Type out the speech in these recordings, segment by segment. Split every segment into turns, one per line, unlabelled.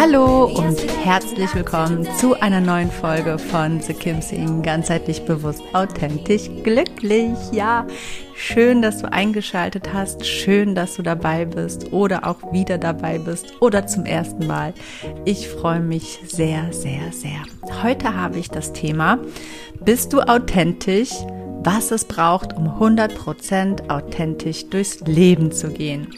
Hallo und herzlich willkommen zu einer neuen Folge von The Kim Sing, ganzheitlich bewusst, authentisch, glücklich. Ja, schön, dass du eingeschaltet hast, schön, dass du dabei bist oder auch wieder dabei bist oder zum ersten Mal. Ich freue mich sehr, sehr, sehr. Heute habe ich das Thema, bist du authentisch? Was es braucht, um 100% authentisch durchs Leben zu gehen.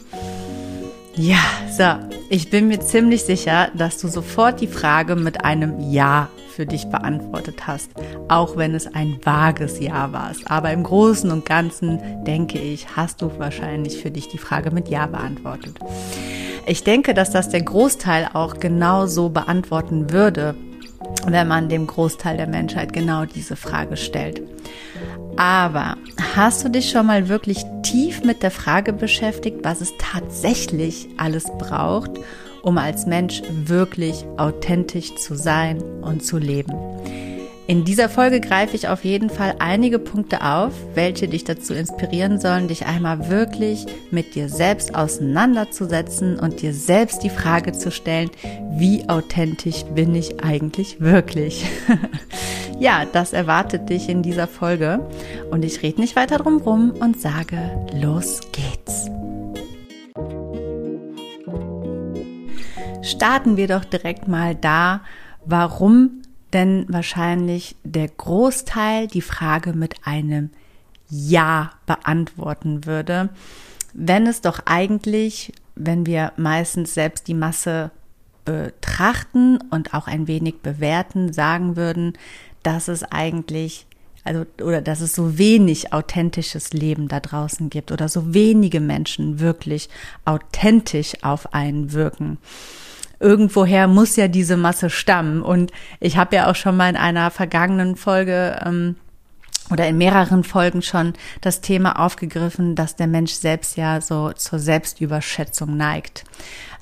Ja, so, ich bin mir ziemlich sicher, dass du sofort die Frage mit einem Ja für dich beantwortet hast, auch wenn es ein vages Ja war. Aber im Großen und Ganzen, denke ich, hast du wahrscheinlich für dich die Frage mit Ja beantwortet. Ich denke, dass das der Großteil auch genau so beantworten würde, wenn man dem Großteil der Menschheit genau diese Frage stellt. Aber hast du dich schon mal wirklich tief mit der Frage beschäftigt, was es tatsächlich alles braucht, um als Mensch wirklich authentisch zu sein und zu leben? In dieser Folge greife ich auf jeden Fall einige Punkte auf, welche dich dazu inspirieren sollen, dich einmal wirklich mit dir selbst auseinanderzusetzen und dir selbst die Frage zu stellen, wie authentisch bin ich eigentlich wirklich? ja, das erwartet dich in dieser Folge und ich rede nicht weiter drum rum und sage, los geht's. Starten wir doch direkt mal da, warum denn wahrscheinlich der Großteil die Frage mit einem Ja beantworten würde, wenn es doch eigentlich, wenn wir meistens selbst die Masse betrachten und auch ein wenig bewerten, sagen würden, dass es eigentlich also oder dass es so wenig authentisches Leben da draußen gibt oder so wenige Menschen wirklich authentisch auf einen wirken irgendwoher muss ja diese Masse stammen. Und ich habe ja auch schon mal in einer vergangenen Folge ähm, oder in mehreren Folgen schon das Thema aufgegriffen, dass der Mensch selbst ja so zur Selbstüberschätzung neigt.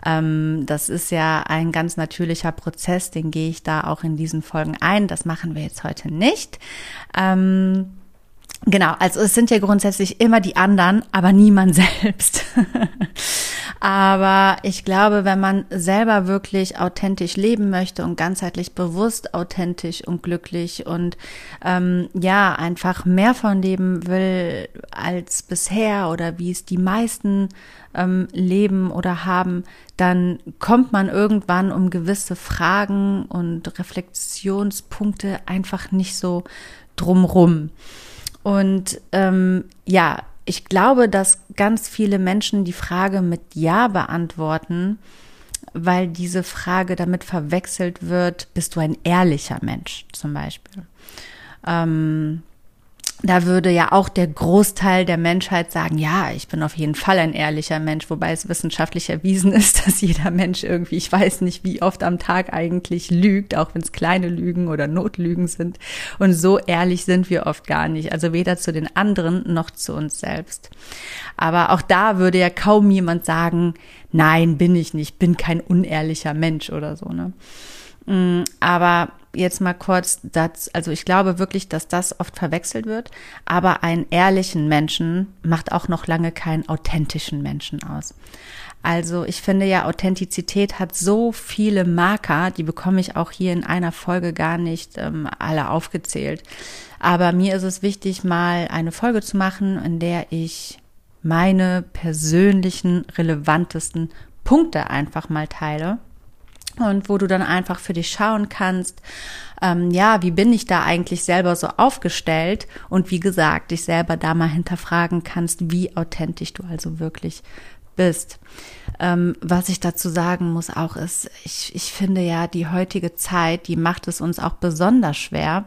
Ähm, das ist ja ein ganz natürlicher Prozess, den gehe ich da auch in diesen Folgen ein. Das machen wir jetzt heute nicht. Ähm, Genau, also es sind ja grundsätzlich immer die anderen, aber niemand selbst. Aber ich glaube, wenn man selber wirklich authentisch leben möchte und ganzheitlich bewusst authentisch und glücklich und ähm, ja, einfach mehr von leben will als bisher oder wie es die meisten ähm, leben oder haben, dann kommt man irgendwann um gewisse Fragen und Reflexionspunkte einfach nicht so drumrum. Und ähm, ja, ich glaube, dass ganz viele Menschen die Frage mit Ja beantworten, weil diese Frage damit verwechselt wird, bist du ein ehrlicher Mensch zum Beispiel. Ähm, da würde ja auch der Großteil der Menschheit sagen, ja, ich bin auf jeden Fall ein ehrlicher Mensch, wobei es wissenschaftlich erwiesen ist, dass jeder Mensch irgendwie, ich weiß nicht, wie oft am Tag eigentlich lügt, auch wenn es kleine Lügen oder Notlügen sind. Und so ehrlich sind wir oft gar nicht, also weder zu den anderen noch zu uns selbst. Aber auch da würde ja kaum jemand sagen, nein, bin ich nicht, bin kein unehrlicher Mensch oder so, ne? Mm, aber jetzt mal kurz, das, also ich glaube wirklich, dass das oft verwechselt wird, aber einen ehrlichen Menschen macht auch noch lange keinen authentischen Menschen aus. Also ich finde ja, Authentizität hat so viele Marker, die bekomme ich auch hier in einer Folge gar nicht ähm, alle aufgezählt. Aber mir ist es wichtig, mal eine Folge zu machen, in der ich meine persönlichen, relevantesten Punkte einfach mal teile und wo du dann einfach für dich schauen kannst, ähm, ja, wie bin ich da eigentlich selber so aufgestellt und wie gesagt, dich selber da mal hinterfragen kannst, wie authentisch du also wirklich bist. Ähm, was ich dazu sagen muss auch ist, ich, ich finde ja, die heutige Zeit, die macht es uns auch besonders schwer,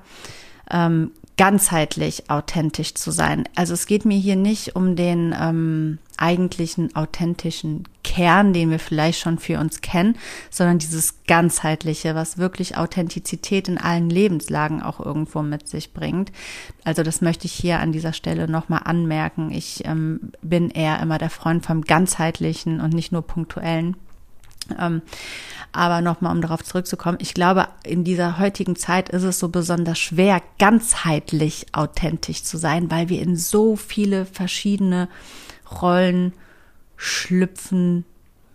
ähm, ganzheitlich authentisch zu sein. Also es geht mir hier nicht um den ähm, eigentlichen authentischen Kern, den wir vielleicht schon für uns kennen, sondern dieses ganzheitliche, was wirklich Authentizität in allen Lebenslagen auch irgendwo mit sich bringt. Also das möchte ich hier an dieser Stelle nochmal anmerken. Ich ähm, bin eher immer der Freund vom ganzheitlichen und nicht nur punktuellen. Ähm, aber nochmal, um darauf zurückzukommen, ich glaube, in dieser heutigen Zeit ist es so besonders schwer, ganzheitlich authentisch zu sein, weil wir in so viele verschiedene Rollen schlüpfen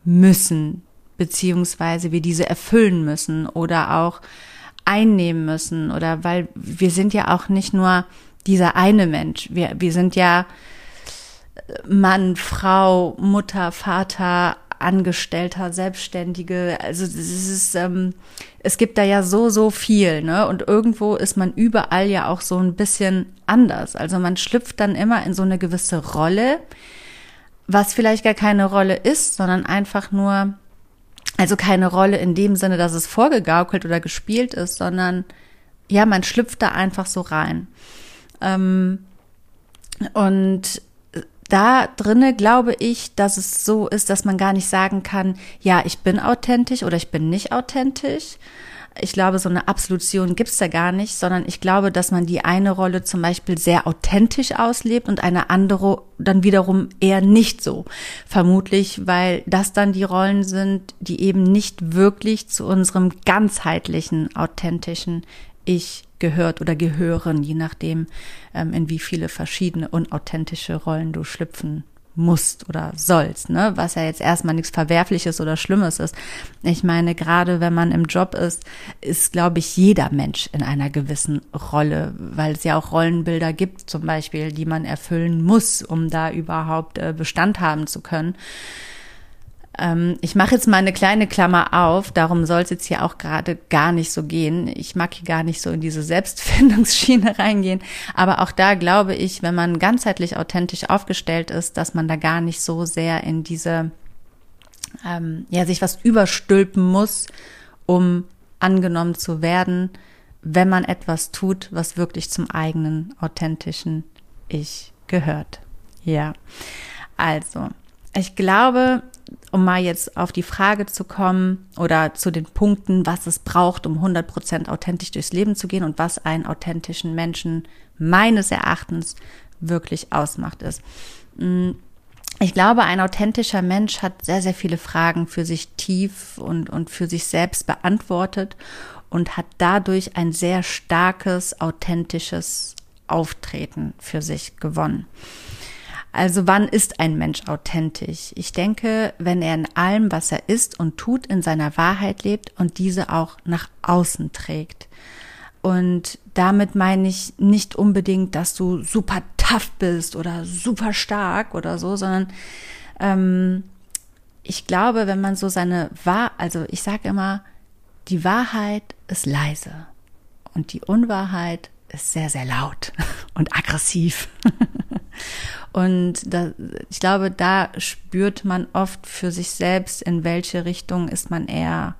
müssen, beziehungsweise wir diese erfüllen müssen oder auch einnehmen müssen oder weil wir sind ja auch nicht nur dieser eine Mensch, wir, wir sind ja Mann, Frau, Mutter, Vater, Angestellter, Selbstständige. Also es ist, ähm, es gibt da ja so, so viel, ne? Und irgendwo ist man überall ja auch so ein bisschen anders. Also man schlüpft dann immer in so eine gewisse Rolle, was vielleicht gar keine Rolle ist, sondern einfach nur, also keine Rolle in dem Sinne, dass es vorgegaukelt oder gespielt ist, sondern ja, man schlüpft da einfach so rein. Ähm, und da drinne glaube ich, dass es so ist, dass man gar nicht sagen kann, ja, ich bin authentisch oder ich bin nicht authentisch. Ich glaube, so eine Absolution gibt's da gar nicht, sondern ich glaube, dass man die eine Rolle zum Beispiel sehr authentisch auslebt und eine andere dann wiederum eher nicht so. Vermutlich, weil das dann die Rollen sind, die eben nicht wirklich zu unserem ganzheitlichen, authentischen Ich gehört oder gehören, je nachdem, ähm, in wie viele verschiedene unauthentische Rollen du schlüpfen musst oder sollst, ne? Was ja jetzt erstmal nichts Verwerfliches oder Schlimmes ist. Ich meine, gerade wenn man im Job ist, ist, glaube ich, jeder Mensch in einer gewissen Rolle, weil es ja auch Rollenbilder gibt, zum Beispiel, die man erfüllen muss, um da überhaupt äh, Bestand haben zu können. Ähm, ich mache jetzt mal eine kleine Klammer auf, darum soll es jetzt hier auch gerade gar nicht so gehen. Ich mag hier gar nicht so in diese Selbstfindungsschiene reingehen, aber auch da glaube ich, wenn man ganzheitlich authentisch aufgestellt ist, dass man da gar nicht so sehr in diese, ähm, ja, sich was überstülpen muss, um angenommen zu werden, wenn man etwas tut, was wirklich zum eigenen authentischen Ich gehört. Ja, also ich glaube, um mal jetzt auf die Frage zu kommen oder zu den Punkten, was es braucht, um 100% authentisch durchs Leben zu gehen und was einen authentischen Menschen meines Erachtens wirklich ausmacht, ist. Mm, ich glaube, ein authentischer Mensch hat sehr, sehr viele Fragen für sich tief und, und für sich selbst beantwortet und hat dadurch ein sehr starkes, authentisches Auftreten für sich gewonnen. Also wann ist ein Mensch authentisch? Ich denke, wenn er in allem, was er ist und tut, in seiner Wahrheit lebt und diese auch nach außen trägt. Und damit meine ich nicht unbedingt, dass du super tough bist oder super stark oder so, sondern ähm, ich glaube, wenn man so seine Wahr, also ich sage immer, die Wahrheit ist leise und die Unwahrheit ist sehr, sehr laut und aggressiv. Und da, ich glaube, da spürt man oft für sich selbst, in welche Richtung ist man eher,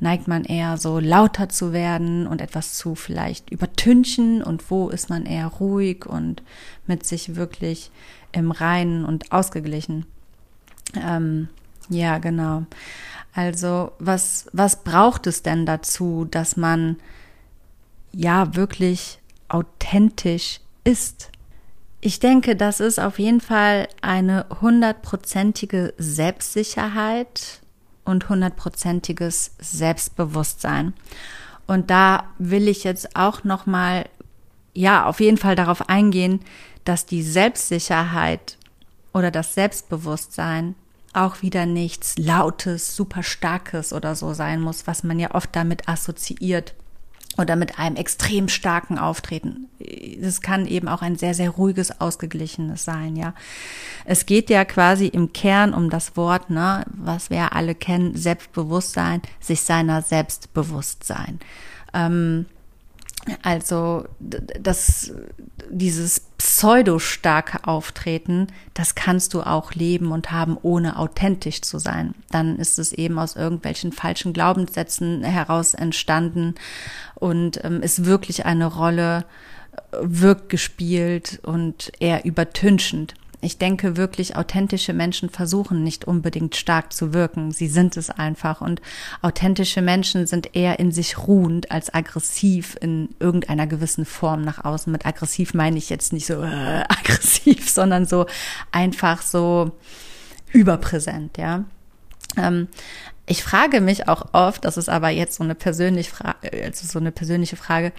neigt man eher so lauter zu werden und etwas zu vielleicht übertünchen und wo ist man eher ruhig und mit sich wirklich im Reinen und ausgeglichen. Ähm, ja, genau. Also was, was braucht es denn dazu, dass man ja wirklich authentisch ist? Ich denke, das ist auf jeden Fall eine hundertprozentige Selbstsicherheit und hundertprozentiges Selbstbewusstsein. Und da will ich jetzt auch noch mal ja, auf jeden Fall darauf eingehen, dass die Selbstsicherheit oder das Selbstbewusstsein auch wieder nichts lautes, super starkes oder so sein muss, was man ja oft damit assoziiert oder mit einem extrem starken Auftreten. Es kann eben auch ein sehr, sehr ruhiges, ausgeglichenes sein, ja. Es geht ja quasi im Kern um das Wort, ne, was wir alle kennen, Selbstbewusstsein, sich seiner Selbstbewusstsein. Ähm, also das, dieses pseudo-starke Auftreten, das kannst du auch leben und haben, ohne authentisch zu sein. Dann ist es eben aus irgendwelchen falschen Glaubenssätzen heraus entstanden und ähm, ist wirklich eine Rolle, äh, wirkt gespielt und eher übertünchend. Ich denke wirklich, authentische Menschen versuchen nicht unbedingt stark zu wirken. Sie sind es einfach. Und authentische Menschen sind eher in sich ruhend als aggressiv in irgendeiner gewissen Form nach außen. Mit aggressiv meine ich jetzt nicht so äh, aggressiv, sondern so einfach so überpräsent, ja. Ähm, ich frage mich auch oft, das ist aber jetzt so eine persönliche Frage, also so eine persönliche Frage,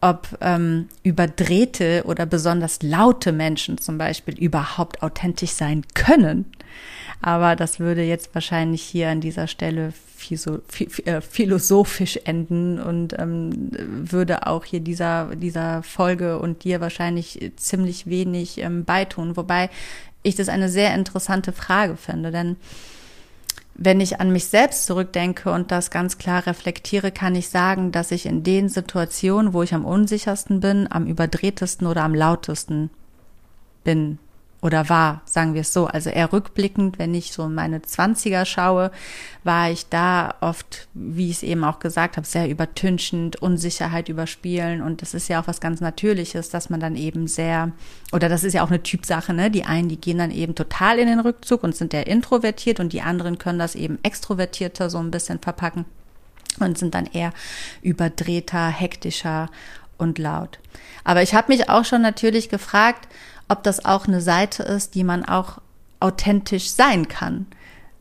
ob ähm, überdrehte oder besonders laute Menschen zum Beispiel überhaupt authentisch sein können. Aber das würde jetzt wahrscheinlich hier an dieser Stelle äh, philosophisch enden und ähm, würde auch hier dieser, dieser Folge und dir wahrscheinlich ziemlich wenig ähm, beitun. Wobei ich das eine sehr interessante Frage finde, denn wenn ich an mich selbst zurückdenke und das ganz klar reflektiere, kann ich sagen, dass ich in den Situationen, wo ich am unsichersten bin, am überdrehtesten oder am lautesten bin oder war, sagen wir es so. Also eher rückblickend, wenn ich so in meine Zwanziger schaue, war ich da oft, wie ich es eben auch gesagt habe, sehr übertünchend, Unsicherheit überspielen. Und das ist ja auch was ganz Natürliches, dass man dann eben sehr, oder das ist ja auch eine Typsache, ne? Die einen, die gehen dann eben total in den Rückzug und sind eher introvertiert und die anderen können das eben extrovertierter so ein bisschen verpacken und sind dann eher überdrehter, hektischer und laut. Aber ich habe mich auch schon natürlich gefragt, ob das auch eine Seite ist, die man auch authentisch sein kann.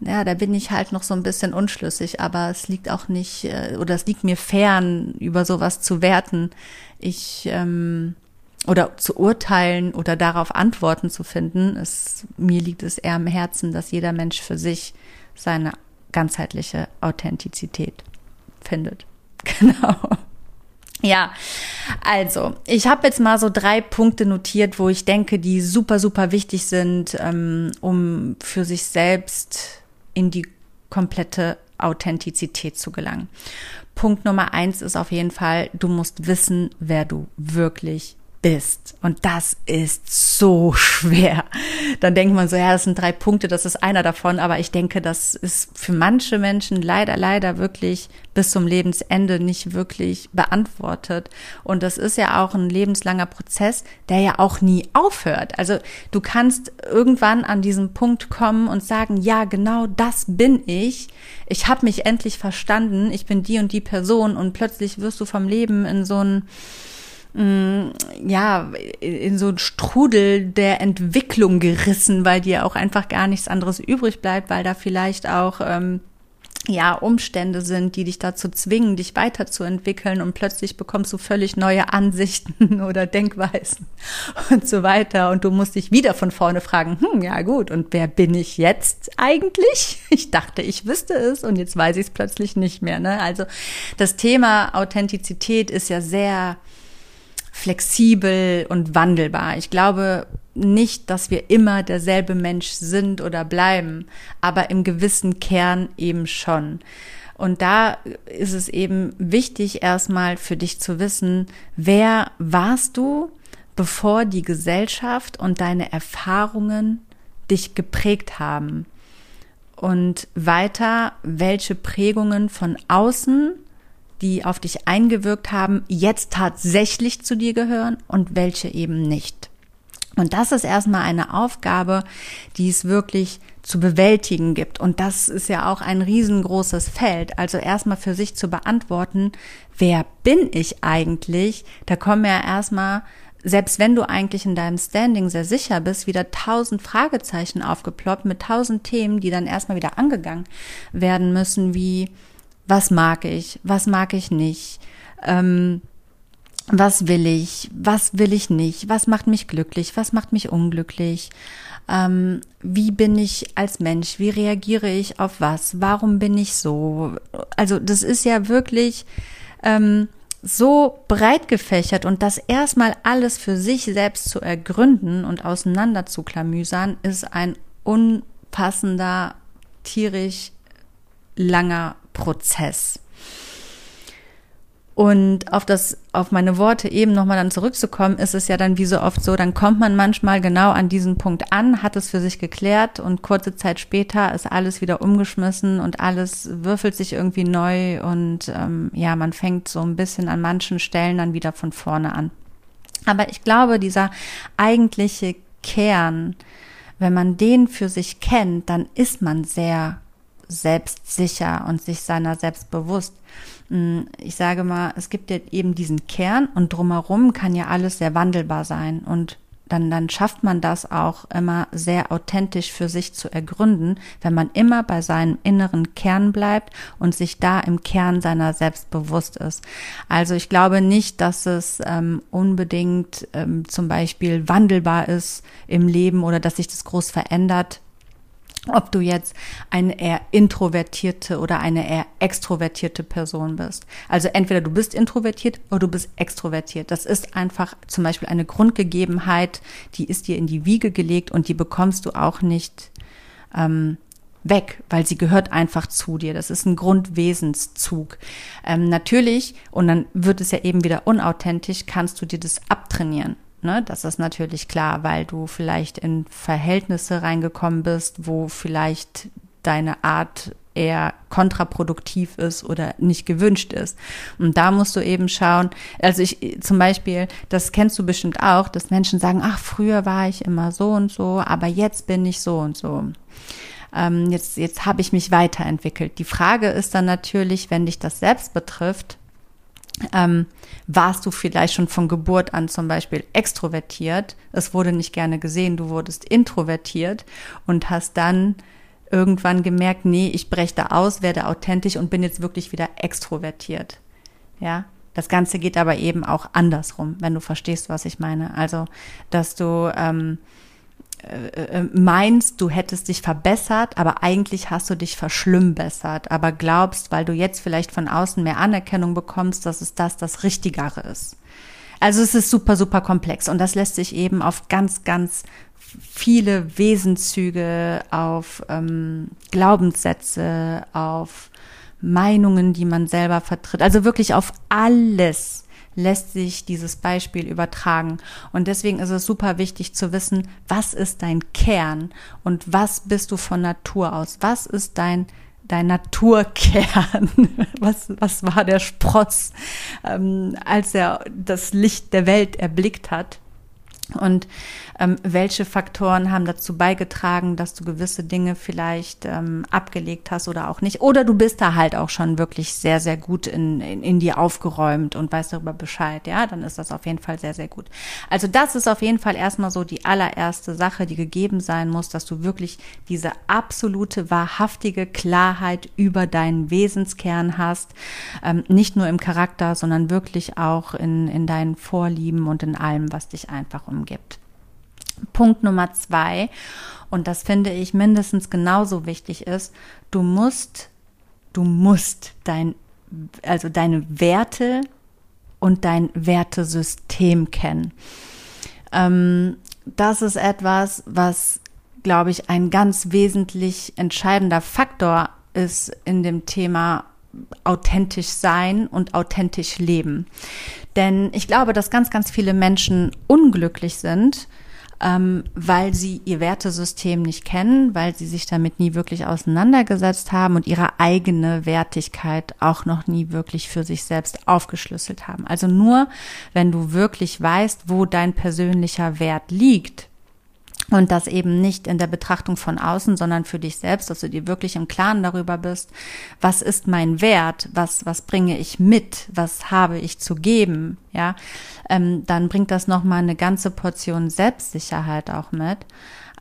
Ja, da bin ich halt noch so ein bisschen unschlüssig, aber es liegt auch nicht, äh, oder es liegt mir fern, über sowas zu werten. Ich, ähm, oder zu urteilen oder darauf Antworten zu finden. Es, mir liegt es eher am Herzen, dass jeder Mensch für sich seine ganzheitliche Authentizität findet. Genau. Ja, also ich habe jetzt mal so drei Punkte notiert, wo ich denke, die super, super wichtig sind, ähm, um für sich selbst in die komplette Authentizität zu gelangen. Punkt Nummer eins ist auf jeden Fall, du musst wissen, wer du wirklich bist. Und das ist so schwer. Dann denkt man so, ja, das sind drei Punkte, das ist einer davon. Aber ich denke, das ist für manche Menschen leider, leider wirklich bis zum Lebensende nicht wirklich beantwortet. Und das ist ja auch ein lebenslanger Prozess, der ja auch nie aufhört. Also du kannst irgendwann an diesen Punkt kommen und sagen, ja, genau das bin ich. Ich habe mich endlich verstanden. Ich bin die und die Person. Und plötzlich wirst du vom Leben in so ein Mm, ja, in so einen Strudel der Entwicklung gerissen, weil dir auch einfach gar nichts anderes übrig bleibt, weil da vielleicht auch ähm, ja, Umstände sind, die dich dazu zwingen, dich weiterzuentwickeln und plötzlich bekommst du völlig neue Ansichten oder Denkweisen und so weiter und du musst dich wieder von vorne fragen, hm, ja gut, und wer bin ich jetzt eigentlich? Ich dachte, ich wüsste es und jetzt weiß ich es plötzlich nicht mehr, ne? Also das Thema Authentizität ist ja sehr flexibel und wandelbar. Ich glaube nicht, dass wir immer derselbe Mensch sind oder bleiben, aber im gewissen Kern eben schon. Und da ist es eben wichtig, erstmal für dich zu wissen, wer warst du, bevor die Gesellschaft und deine Erfahrungen dich geprägt haben. Und weiter, welche Prägungen von außen die auf dich eingewirkt haben, jetzt tatsächlich zu dir gehören und welche eben nicht. Und das ist erstmal eine Aufgabe, die es wirklich zu bewältigen gibt. Und das ist ja auch ein riesengroßes Feld. Also erstmal für sich zu beantworten, wer bin ich eigentlich? Da kommen ja erstmal, selbst wenn du eigentlich in deinem Standing sehr sicher bist, wieder tausend Fragezeichen aufgeploppt mit tausend Themen, die dann erstmal wieder angegangen werden müssen, wie was mag ich, was mag ich nicht, ähm, was will ich, was will ich nicht, was macht mich glücklich, was macht mich unglücklich, ähm, wie bin ich als Mensch, wie reagiere ich auf was, warum bin ich so. Also das ist ja wirklich ähm, so breit gefächert und das erstmal alles für sich selbst zu ergründen und auseinander zu klamüsern, ist ein unpassender, tierisch langer Prozess. Und auf das, auf meine Worte eben nochmal dann zurückzukommen, ist es ja dann wie so oft so, dann kommt man manchmal genau an diesen Punkt an, hat es für sich geklärt und kurze Zeit später ist alles wieder umgeschmissen und alles würfelt sich irgendwie neu und ähm, ja, man fängt so ein bisschen an manchen Stellen dann wieder von vorne an. Aber ich glaube, dieser eigentliche Kern, wenn man den für sich kennt, dann ist man sehr selbstsicher und sich seiner selbst bewusst. Mm, ich sage mal, es gibt ja eben diesen Kern und drumherum kann ja alles sehr wandelbar sein und dann, dann schafft man das auch immer sehr authentisch für sich zu ergründen, wenn man immer bei seinem inneren Kern bleibt und sich da im Kern seiner selbst bewusst ist. Also ich glaube nicht, dass es ähm, unbedingt ähm, zum Beispiel wandelbar ist im Leben oder dass sich das groß verändert, ob du jetzt eine eher introvertierte oder eine eher extrovertierte Person bist. Also entweder du bist introvertiert oder du bist extrovertiert. Das ist einfach zum Beispiel eine Grundgegebenheit, die ist dir in die Wiege gelegt und die bekommst du auch nicht ähm, weg, weil sie gehört einfach zu dir. Das ist ein Grundwesenszug. Ähm, natürlich, und dann wird es ja eben wieder unauthentisch, kannst du dir das abtrainieren. Ne, das ist natürlich klar, weil du vielleicht in Verhältnisse reingekommen bist, wo vielleicht deine Art eher kontraproduktiv ist oder nicht gewünscht ist. Und da musst du eben schauen, also ich zum Beispiel, das kennst du bestimmt auch, dass Menschen sagen, ach, früher war ich immer so und so, aber jetzt bin ich so und so. Ähm, jetzt jetzt habe ich mich weiterentwickelt. Die Frage ist dann natürlich, wenn dich das selbst betrifft, ähm, warst du vielleicht schon von Geburt an zum Beispiel extrovertiert, es wurde nicht gerne gesehen, du wurdest introvertiert und hast dann irgendwann gemerkt, nee, ich breche da aus, werde authentisch und bin jetzt wirklich wieder extrovertiert. Ja, das Ganze geht aber eben auch andersrum, wenn du verstehst, was ich meine. Also, dass du ähm, äh, äh, meinst, du hättest dich verbessert, aber eigentlich hast du dich verschlimmbessert, aber glaubst, weil du jetzt vielleicht von außen mehr Anerkennung bekommst, dass es das das Richtigere ist. Also es ist super, super komplex und das lässt sich eben auf ganz, ganz viele Wesenszüge, auf ähm, Glaubenssätze, auf Meinungen, die man selber vertritt, also wirklich auf alles lässt sich dieses Beispiel übertragen. Und deswegen ist es super wichtig zu wissen, was ist dein Kern und was bist du von Natur aus? Was ist dein dein Naturkern. Was, was war der Spross, ähm, als er das Licht der Welt erblickt hat? Und ähm, welche Faktoren haben dazu beigetragen, dass du gewisse Dinge vielleicht ähm, abgelegt hast oder auch nicht? Oder du bist da halt auch schon wirklich sehr, sehr gut in, in, in dir aufgeräumt und weißt darüber Bescheid, ja, dann ist das auf jeden Fall sehr, sehr gut. Also das ist auf jeden Fall erstmal so die allererste Sache, die gegeben sein muss, dass du wirklich diese absolute, wahrhaftige Klarheit über deinen Wesenskern hast, ähm, nicht nur im Charakter, sondern wirklich auch in, in deinen Vorlieben und in allem, was dich einfach umgibt. Punkt Nummer zwei, und das finde ich mindestens genauso wichtig ist, du musst, du musst dein, also deine Werte und dein Wertesystem kennen. Ähm, das ist etwas, was, glaube ich, ein ganz wesentlich entscheidender Faktor ist in dem Thema authentisch sein und authentisch leben. Denn ich glaube, dass ganz, ganz viele Menschen unglücklich sind, ähm, weil sie ihr Wertesystem nicht kennen, weil sie sich damit nie wirklich auseinandergesetzt haben und ihre eigene Wertigkeit auch noch nie wirklich für sich selbst aufgeschlüsselt haben. Also nur, wenn du wirklich weißt, wo dein persönlicher Wert liegt, und das eben nicht in der Betrachtung von außen, sondern für dich selbst, dass du dir wirklich im Klaren darüber bist, was ist mein Wert, was, was bringe ich mit, was habe ich zu geben, ja, ähm, dann bringt das nochmal eine ganze Portion Selbstsicherheit auch mit,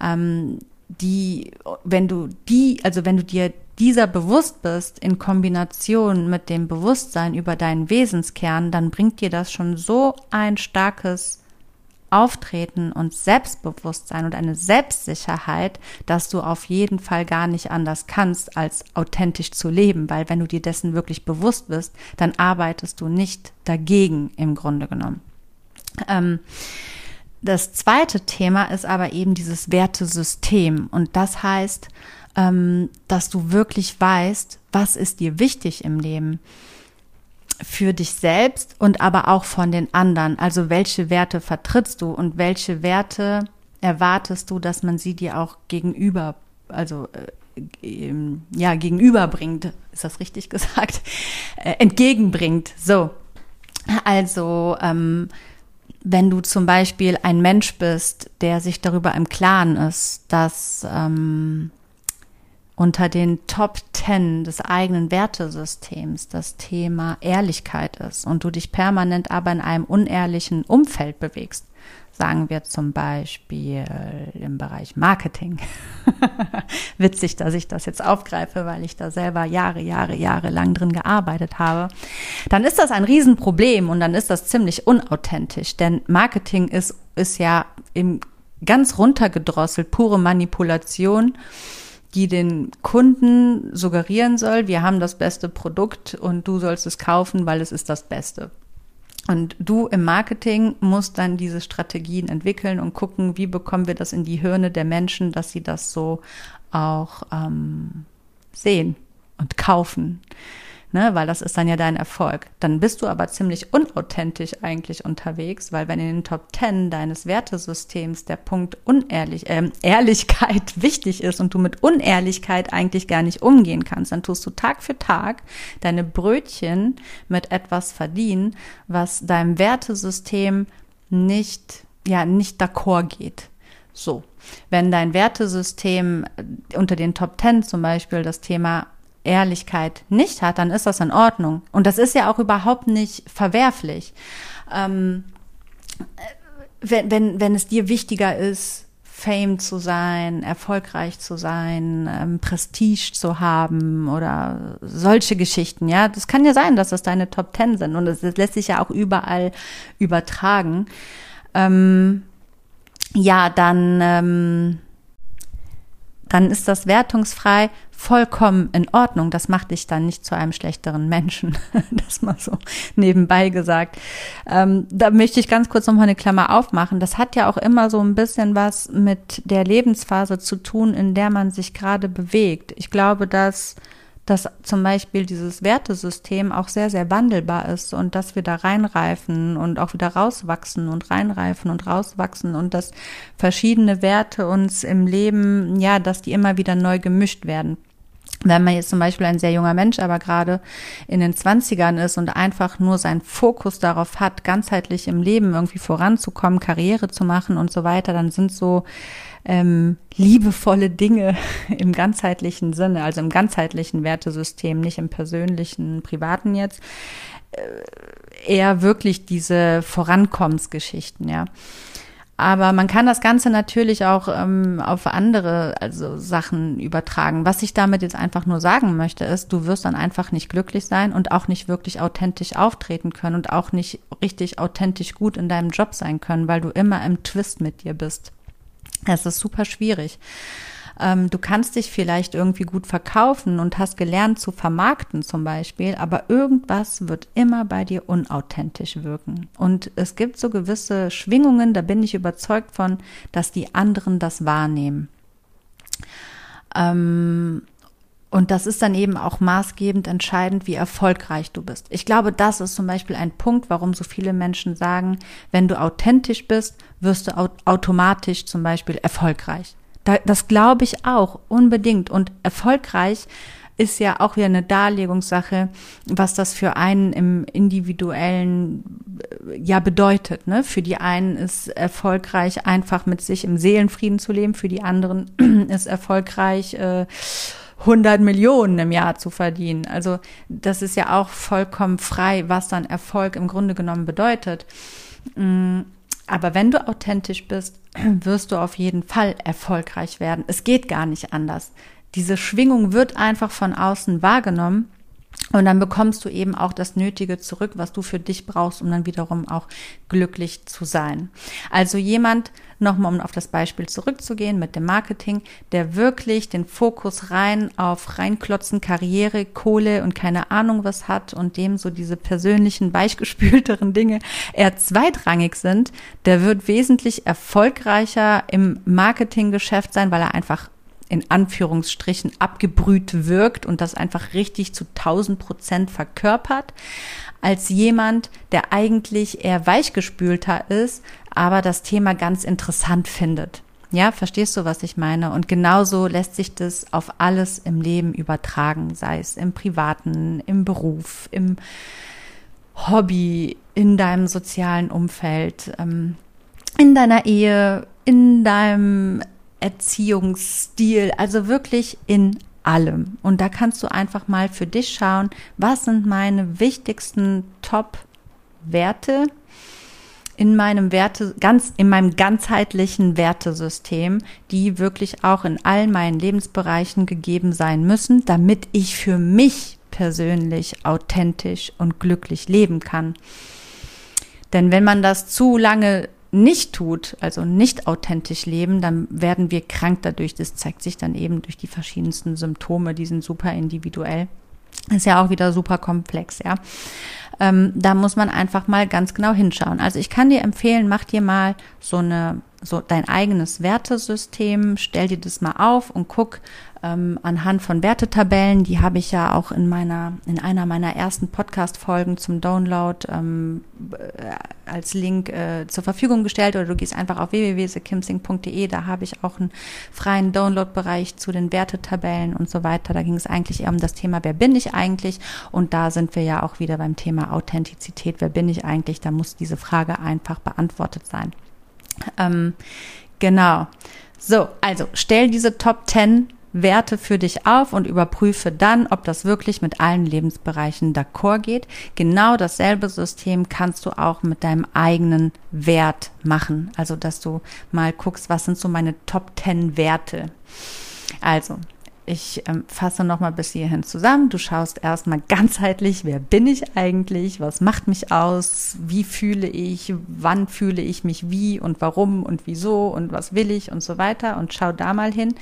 ähm, die, wenn du die, also wenn du dir dieser bewusst bist in Kombination mit dem Bewusstsein über deinen Wesenskern, dann bringt dir das schon so ein starkes Auftreten und Selbstbewusstsein und eine Selbstsicherheit, dass du auf jeden Fall gar nicht anders kannst, als authentisch zu leben, weil wenn du dir dessen wirklich bewusst bist, dann arbeitest du nicht dagegen im Grunde genommen. Ähm, das zweite Thema ist aber eben dieses Wertesystem. Und das heißt, ähm, dass du wirklich weißt, was ist dir wichtig im Leben für dich selbst und aber auch von den anderen. Also welche Werte vertrittst du und welche Werte erwartest du, dass man sie dir auch gegenüber, also äh, ja, gegenüberbringt, ist das richtig gesagt, äh, entgegenbringt. So. Also, ähm, wenn du zum Beispiel ein Mensch bist, der sich darüber im Klaren ist, dass ähm, unter den Top Ten des eigenen Wertesystems das Thema Ehrlichkeit ist und du dich permanent aber in einem unehrlichen Umfeld bewegst, sagen wir zum Beispiel im Bereich Marketing. Witzig, dass ich das jetzt aufgreife, weil ich da selber Jahre, Jahre, Jahre lang drin gearbeitet habe. Dann ist das ein Riesenproblem und dann ist das ziemlich unauthentisch, denn Marketing ist, ist ja im ganz runtergedrosselt, pure Manipulation die den Kunden suggerieren soll, wir haben das beste Produkt und du sollst es kaufen, weil es ist das Beste. Und du im Marketing musst dann diese Strategien entwickeln und gucken, wie bekommen wir das in die Hirne der Menschen, dass sie das so auch ähm, sehen und kaufen ne, weil das ist dann ja dein Erfolg. Dann bist du aber ziemlich unauthentisch eigentlich unterwegs, weil wenn in den Top Ten deines Wertesystems der Punkt Unehrlich, äh, Ehrlichkeit wichtig ist und du mit Unehrlichkeit eigentlich gar nicht umgehen kannst, dann tust du Tag für Tag deine Brötchen mit etwas verdienen, was deinem Wertesystem nicht, ja, nicht d'accord geht. So. Wenn dein Wertesystem unter den Top Ten zum Beispiel das Thema Ehrlichkeit nicht hat, dann ist das in Ordnung. Und das ist ja auch überhaupt nicht verwerflich. Ähm, wenn, wenn, wenn es dir wichtiger ist, Fame zu sein, erfolgreich zu sein, ähm, Prestige zu haben oder solche Geschichten, ja. Das kann ja sein, dass das deine Top Ten sind und das lässt sich ja auch überall übertragen. Ähm, ja, dann, ähm, dann ist das wertungsfrei vollkommen in Ordnung. Das macht dich dann nicht zu einem schlechteren Menschen. das mal so nebenbei gesagt. Ähm, da möchte ich ganz kurz nochmal eine Klammer aufmachen. Das hat ja auch immer so ein bisschen was mit der Lebensphase zu tun, in der man sich gerade bewegt. Ich glaube, dass dass zum Beispiel dieses Wertesystem auch sehr, sehr wandelbar ist und dass wir da reinreifen und auch wieder rauswachsen und reinreifen und rauswachsen und dass verschiedene Werte uns im Leben, ja, dass die immer wieder neu gemischt werden. Wenn man jetzt zum Beispiel ein sehr junger Mensch, aber gerade in den Zwanzigern ist und einfach nur seinen Fokus darauf hat, ganzheitlich im Leben irgendwie voranzukommen, Karriere zu machen und so weiter, dann sind so ähm, liebevolle Dinge im ganzheitlichen Sinne, also im ganzheitlichen Wertesystem, nicht im persönlichen, privaten jetzt, äh, eher wirklich diese Vorankommensgeschichten, ja. Aber man kann das Ganze natürlich auch ähm, auf andere also Sachen übertragen. Was ich damit jetzt einfach nur sagen möchte, ist, du wirst dann einfach nicht glücklich sein und auch nicht wirklich authentisch auftreten können und auch nicht richtig authentisch gut in deinem Job sein können, weil du immer im Twist mit dir bist. Es ist super schwierig. Ähm, du kannst dich vielleicht irgendwie gut verkaufen und hast gelernt zu vermarkten zum Beispiel, aber irgendwas wird immer bei dir unauthentisch wirken. Und es gibt so gewisse Schwingungen, da bin ich überzeugt von, dass die anderen das wahrnehmen. Ähm, und das ist dann eben auch maßgebend entscheidend, wie erfolgreich du bist. Ich glaube, das ist zum Beispiel ein Punkt, warum so viele Menschen sagen, wenn du authentisch bist, wirst du automatisch zum Beispiel erfolgreich. das glaube ich auch unbedingt. Und erfolgreich ist ja auch wieder eine Darlegungssache, was das für einen im individuellen ja bedeutet. Ne? Für die einen ist erfolgreich einfach mit sich im Seelenfrieden zu leben, für die anderen ist erfolgreich äh, 100 Millionen im Jahr zu verdienen. Also das ist ja auch vollkommen frei, was dann Erfolg im Grunde genommen bedeutet. Mm, aber wenn du authentisch bist, wirst du auf jeden Fall erfolgreich werden. Es geht gar nicht anders. Diese Schwingung wird einfach von außen wahrgenommen Und dann bekommst du eben auch das Nötige zurück, was du für dich brauchst, um dann wiederum auch glücklich zu sein. Also jemand, nochmal um auf das Beispiel zurückzugehen mit dem Marketing, der wirklich den Fokus rein auf reinklotzen, Karriere, Kohle und keine Ahnung was hat und dem so diese persönlichen, weichgespülteren Dinge eher zweitrangig sind, der wird wesentlich erfolgreicher im Marketinggeschäft sein, weil er einfach in Anführungsstrichen abgebrüht wirkt und das einfach richtig zu 1000 Prozent verkörpert, als jemand, der eigentlich eher weichgespülter ist, aber das Thema ganz interessant findet. Ja, verstehst du, was ich meine? Und genauso lässt sich das auf alles im Leben übertragen, sei es im privaten, im Beruf, im Hobby, in deinem sozialen Umfeld, ähm, in deiner Ehe, in deinem Erziehungsstil, also wirklich in allem. Und da kannst du einfach mal für dich schauen, was sind meine wichtigsten Top-Werte in meinem Werte, ganz, in meinem ganzheitlichen Wertesystem, die wirklich auch in all meinen Lebensbereichen gegeben sein müssen, damit ich für mich persönlich authentisch und glücklich leben kann. Denn wenn man das zu lange nicht tut, also nicht authentisch leben, dann werden wir krank dadurch. Das zeigt sich dann eben durch die verschiedensten Symptome, die sind super individuell. Ist ja auch wieder super komplex, ja. Ähm, da muss man einfach mal ganz genau hinschauen. Also ich kann dir empfehlen, mach dir mal so eine, so dein eigenes Wertesystem, stell dir das mal auf und guck, ähm, anhand von Wertetabellen. Die habe ich ja auch in meiner, in einer meiner ersten Podcast-Folgen zum Download ähm, äh, als Link äh, zur Verfügung gestellt oder du gehst einfach auf www.sekimsing.de, da habe ich auch einen freien Download-Bereich zu den Wertetabellen und so weiter. Da ging es eigentlich eher um das Thema, wer bin ich eigentlich? Und da sind wir ja auch wieder beim Thema Authentizität. Wer bin ich eigentlich? Da muss diese Frage einfach beantwortet sein. Ähm, genau. So, also stell diese Top 10 Werte für dich auf und überprüfe dann, ob das wirklich mit allen Lebensbereichen d'accord geht. Genau dasselbe System kannst du auch mit deinem eigenen Wert machen. Also, dass du mal guckst, was sind so meine Top 10 Werte. Also, ich ähm, fasse nochmal bis hierhin zusammen. Du schaust erstmal ganzheitlich, wer bin ich eigentlich, was macht mich aus, wie fühle ich, wann fühle ich mich wie und warum und wieso und was will ich und so weiter? Und schau da mal hin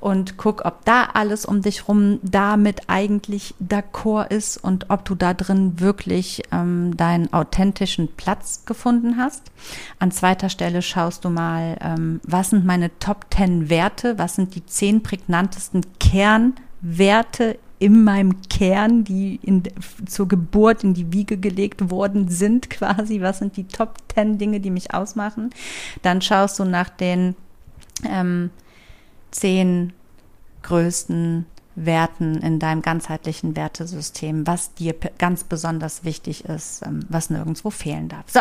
und guck, ob da alles um dich rum damit eigentlich d'accord ist und ob du da drin wirklich ähm, deinen authentischen Platz gefunden hast. An zweiter Stelle schaust du mal, ähm, was sind meine Top 10 Werte, was sind die zehn prägnantesten Kernwerte in meinem Kern, die in, zur Geburt in die Wiege gelegt worden sind, quasi. Was sind die Top 10 Dinge, die mich ausmachen? Dann schaust du nach den ähm, zehn größten Werten in deinem ganzheitlichen Wertesystem, was dir ganz besonders wichtig ist, ähm, was nirgendwo fehlen darf. So,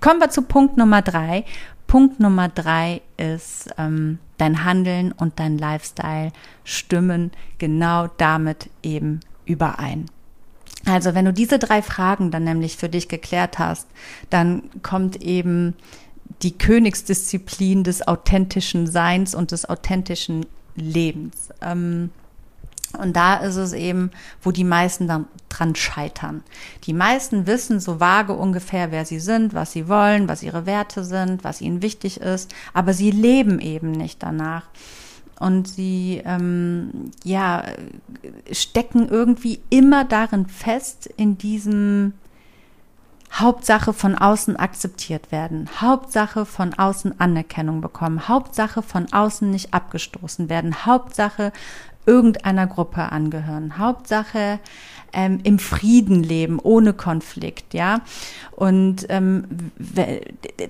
kommen wir zu Punkt Nummer drei. Punkt Nummer drei ist, ähm, dein Handeln und dein Lifestyle stimmen genau damit eben überein. Also wenn du diese drei Fragen dann nämlich für dich geklärt hast, dann kommt eben die Königsdisziplin des authentischen Seins und des authentischen Lebens. Ähm, und da ist es eben, wo die meisten dann dran scheitern. Die meisten wissen so vage ungefähr, wer sie sind, was sie wollen, was ihre Werte sind, was ihnen wichtig ist, aber sie leben eben nicht danach. Und sie ähm, ja stecken irgendwie immer darin fest in diesem Hauptsache von außen akzeptiert werden, Hauptsache von außen Anerkennung bekommen, Hauptsache von außen nicht abgestoßen werden, Hauptsache irgendeiner Gruppe angehören, Hauptsache ähm, im Frieden leben, ohne Konflikt, ja. Und ähm,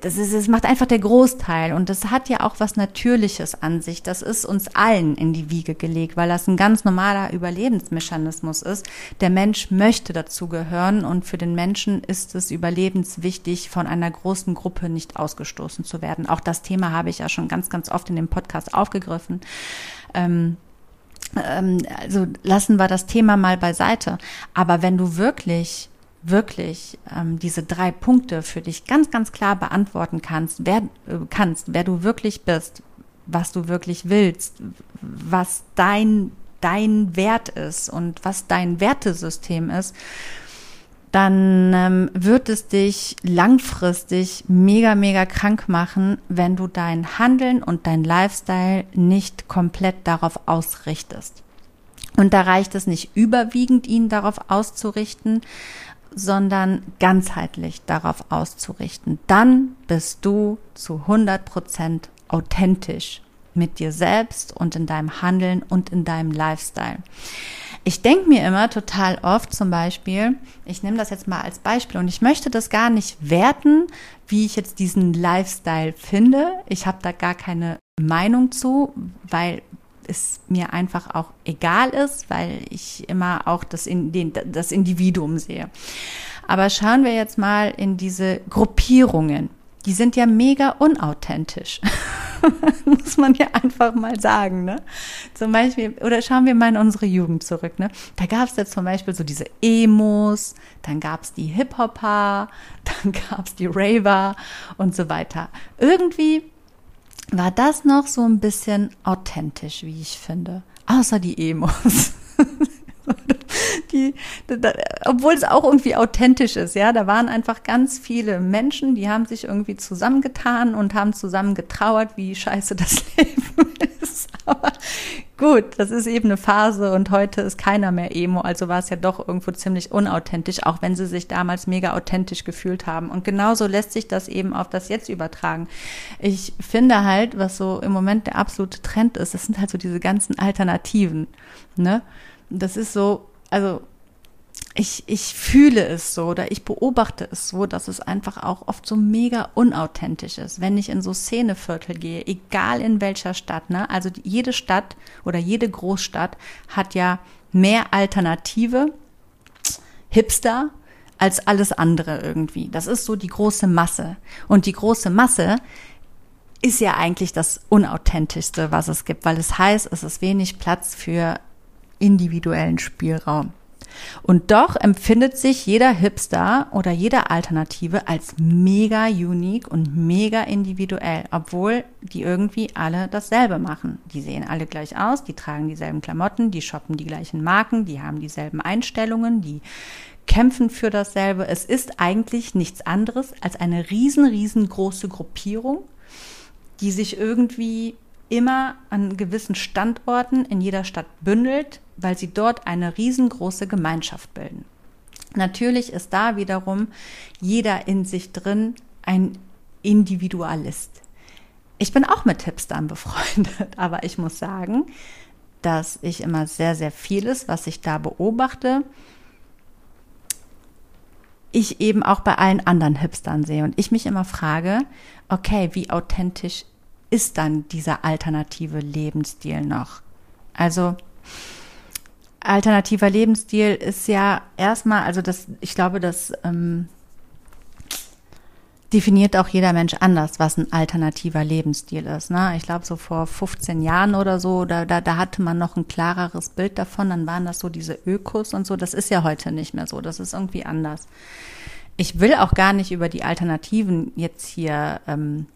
das, ist, das macht einfach der Großteil. Und das hat ja auch was Natürliches an sich. Das ist uns allen in die Wiege gelegt, weil das ein ganz normaler Überlebensmechanismus ist. Der Mensch möchte dazugehören und für den Menschen ist es überlebenswichtig, von einer großen Gruppe nicht ausgestoßen zu werden. Auch das Thema habe ich ja schon ganz, ganz oft in dem Podcast aufgegriffen. Ähm, also lassen wir das Thema mal beiseite. Aber wenn du wirklich wirklich ähm, diese drei Punkte für dich ganz, ganz klar beantworten kannst, wer äh, kannst, wer du wirklich bist, was du wirklich willst, was dein dein Wert ist und was dein Wertesystem ist, dann ähm, wird es dich langfristig mega, mega krank machen, wenn du dein Handeln und dein Lifestyle nicht komplett darauf ausrichtest. Und da reicht es nicht überwiegend, ihn darauf auszurichten, sondern ganzheitlich darauf auszurichten. Dann bist du zu 100 Prozent authentisch mit dir selbst und in deinem Handeln und in deinem Lifestyle. Ich denke mir immer total oft zum Beispiel, ich nehme das jetzt mal als Beispiel und ich möchte das gar nicht werten, wie ich jetzt diesen Lifestyle finde. Ich habe da gar keine Meinung zu, weil es mir einfach auch egal ist, weil ich immer auch das, in den, das Individuum sehe. Aber schauen wir jetzt mal in diese Gruppierungen. Die sind ja mega unauthentisch. Muss man ja einfach mal sagen, ne? Zum Beispiel, oder schauen wir mal in unsere Jugend zurück, ne? Da gab es jetzt zum Beispiel so diese Emos, dann gab es die Hip-Hopper, dann gab es die Raver und so weiter. Irgendwie war das noch so ein bisschen authentisch, wie ich finde. Außer die Emos. da, obwohl es auch irgendwie authentisch ist, ja, da waren einfach ganz viele Menschen, die haben sich irgendwie zusammengetan und haben zusammen getrauert, wie scheiße das Leben ist. Aber gut, das ist eben eine Phase und heute ist keiner mehr Emo, also war es ja doch irgendwo ziemlich unauthentisch, auch wenn sie sich damals mega authentisch gefühlt haben. Und genauso lässt sich das eben auf das Jetzt übertragen. Ich finde halt, was so im Moment der absolute Trend ist, das sind halt so diese ganzen Alternativen, ne? Das ist so, also ich, ich fühle es so oder ich beobachte es so, dass es einfach auch oft so mega unauthentisch ist, wenn ich in so Szeneviertel gehe, egal in welcher Stadt. Ne? Also jede Stadt oder jede Großstadt hat ja mehr Alternative, Hipster, als alles andere irgendwie. Das ist so die große Masse. Und die große Masse ist ja eigentlich das Unauthentischste, was es gibt, weil es heißt, es ist wenig Platz für individuellen Spielraum. Und doch empfindet sich jeder Hipster oder jede Alternative als mega unique und mega individuell, obwohl die irgendwie alle dasselbe machen. Die sehen alle gleich aus, die tragen dieselben Klamotten, die shoppen die gleichen Marken, die haben dieselben Einstellungen, die kämpfen für dasselbe. Es ist eigentlich nichts anderes als eine riesen, riesengroße Gruppierung, die sich irgendwie immer an gewissen Standorten in jeder Stadt bündelt, weil sie dort eine riesengroße Gemeinschaft bilden. Natürlich ist da wiederum jeder in sich drin ein Individualist. Ich bin auch mit Hipstern befreundet, aber ich muss sagen, dass ich immer sehr, sehr vieles, was ich da beobachte, ich eben auch bei allen anderen Hipstern sehe und ich mich immer frage, okay, wie authentisch ist dann dieser alternative Lebensstil noch? Also alternativer Lebensstil ist ja erstmal, also das, ich glaube, das ähm, definiert auch jeder Mensch anders, was ein alternativer Lebensstil ist. Ne? Ich glaube, so vor 15 Jahren oder so, da, da, da hatte man noch ein klareres Bild davon, dann waren das so diese Ökos und so. Das ist ja heute nicht mehr so, das ist irgendwie anders. Ich will auch gar nicht über die Alternativen jetzt hier ähm,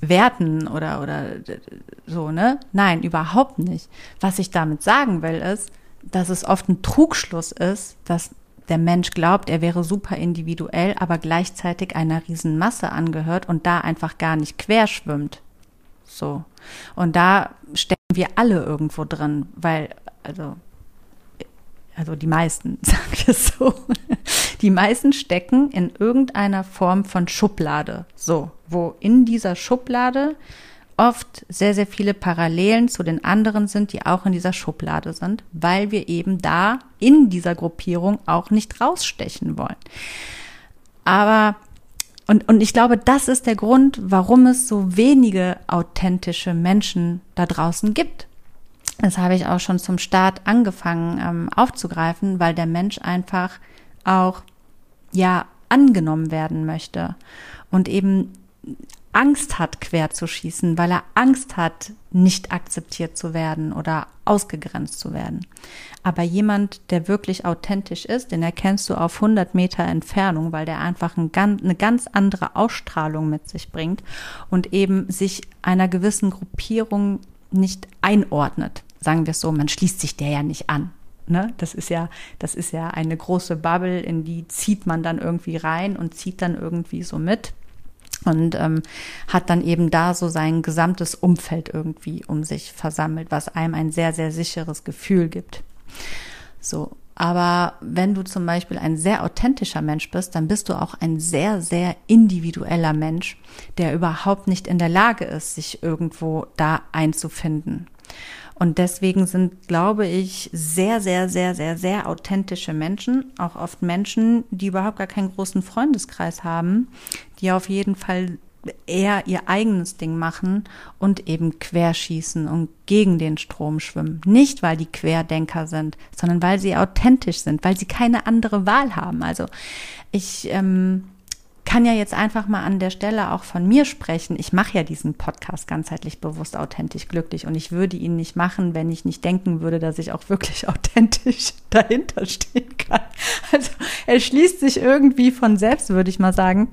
werten oder, oder so, ne? Nein, überhaupt nicht. Was ich damit sagen will, ist, dass es oft ein Trugschluss ist, dass der Mensch glaubt, er wäre super individuell, aber gleichzeitig einer riesen Masse angehört und da einfach gar nicht quer schwimmt. So. Und da stecken wir alle irgendwo drin, weil, also, also die meisten, sagen wir so. Die meisten stecken in irgendeiner Form von Schublade. So, wo in dieser Schublade oft sehr, sehr viele Parallelen zu den anderen sind, die auch in dieser Schublade sind, weil wir eben da in dieser Gruppierung auch nicht rausstechen wollen. Aber und, und ich glaube, das ist der Grund, warum es so wenige authentische Menschen da draußen gibt. Das habe ich auch schon zum Start angefangen ähm, aufzugreifen, weil der Mensch einfach auch ja angenommen werden möchte und eben Angst hat, quer zu schießen, weil er Angst hat, nicht akzeptiert zu werden oder ausgegrenzt zu werden. Aber jemand, der wirklich authentisch ist, den erkennst du auf 100 Meter Entfernung, weil der einfach ein, eine ganz andere Ausstrahlung mit sich bringt und eben sich einer gewissen Gruppierung nicht einordnet. sagen wir es so, man schließt sich der ja nicht an. Ne? Das ist ja, das ist ja eine große Bubble, in die zieht man dann irgendwie rein und zieht dann irgendwie so mit und ähm, hat dann eben da so sein gesamtes Umfeld irgendwie um sich versammelt, was einem ein sehr, sehr sicheres Gefühl gibt. So, aber wenn du zum Beispiel ein sehr authentischer Mensch bist, dann bist du auch ein sehr, sehr individueller Mensch, der überhaupt nicht in der Lage ist, sich irgendwo da einzufinden. Und deswegen sind, glaube ich, sehr, sehr, sehr, sehr, sehr authentische Menschen, auch oft Menschen, die überhaupt gar keinen großen Freundeskreis haben, die auf jeden Fall eher ihr eigenes Ding machen und eben querschießen und gegen den Strom schwimmen. Nicht, weil die Querdenker sind, sondern weil sie authentisch sind, weil sie keine andere Wahl haben. Also ich ähm, kann ja jetzt einfach mal an der Stelle auch von mir sprechen. Ich mache ja diesen Podcast ganzheitlich bewusst, authentisch, glücklich und ich würde ihn nicht machen, wenn ich nicht denken würde, dass ich auch wirklich authentisch dahinter stehen kann. Also er schließt sich irgendwie von selbst, würde ich mal sagen.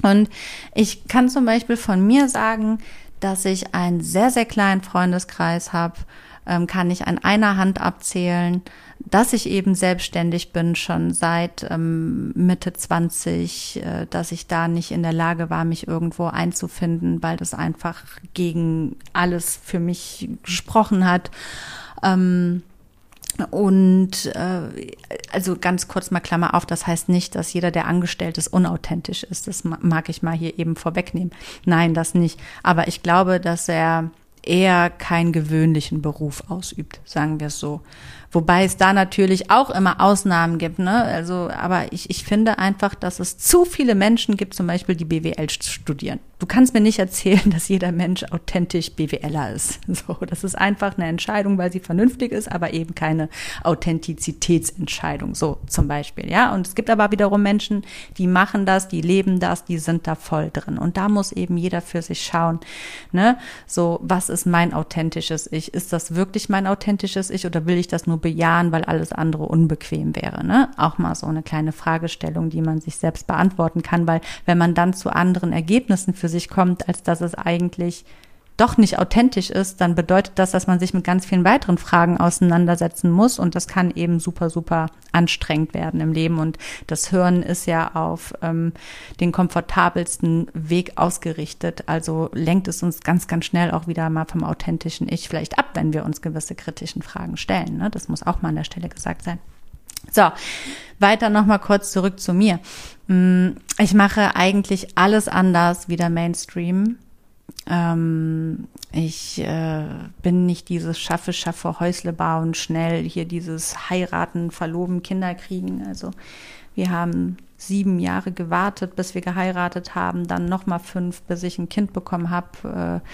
Und ich kann zum Beispiel von mir sagen, dass ich einen sehr, sehr kleinen Freundeskreis habe, ähm, kann ich an einer Hand abzählen dass ich eben selbstständig bin, schon seit ähm, Mitte 20, äh, dass ich da nicht in der Lage war, mich irgendwo einzufinden, weil das einfach gegen alles für mich gesprochen hat. Ähm, und äh, also ganz kurz mal Klammer auf, das heißt nicht, dass jeder, der angestellt ist, unauthentisch ist. Das mag ich mal hier eben vorwegnehmen. Nein, das nicht. Aber ich glaube, dass er eher keinen gewöhnlichen Beruf ausübt, sagen wir es so. Wobei es da natürlich auch immer Ausnahmen gibt, ne? Also, aber ich, ich finde einfach, dass es zu viele Menschen gibt, zum Beispiel, die BWL studieren. Du kannst mir nicht erzählen, dass jeder Mensch authentisch BWLer ist. So, das ist einfach eine Entscheidung, weil sie vernünftig ist, aber eben keine Authentizitätsentscheidung. So zum Beispiel, ja. Und es gibt aber wiederum Menschen, die machen das, die leben das, die sind da voll drin. Und da muss eben jeder für sich schauen, ne? So, was ist mein authentisches Ich? Ist das wirklich mein authentisches Ich oder will ich das nur bejahen, weil alles andere unbequem wäre. Ne? Auch mal so eine kleine Fragestellung, die man sich selbst beantworten kann, weil wenn man dann zu anderen Ergebnissen für sich kommt, als dass es eigentlich doch nicht authentisch ist, dann bedeutet das, dass man sich mit ganz vielen weiteren Fragen auseinandersetzen muss und das kann eben super, super anstrengend werden im Leben und das Hören ist ja auf ähm, den komfortabelsten Weg ausgerichtet, also lenkt es uns ganz, ganz schnell auch wieder mal vom authentischen Ich vielleicht ab, wenn wir uns gewisse kritischen Fragen stellen. Ne? Das muss auch mal an der Stelle gesagt sein. So, weiter nochmal kurz zurück zu mir. Mm, ich mache eigentlich alles anders wie der Mainstream. Ähm, ich äh, bin nicht dieses Schaffe, Schaffe, Häusle bauen, schnell hier dieses Heiraten, Verloben, Kinder kriegen. Also wir haben sieben Jahre gewartet, bis wir geheiratet haben, dann nochmal fünf, bis ich ein Kind bekommen habe. Äh,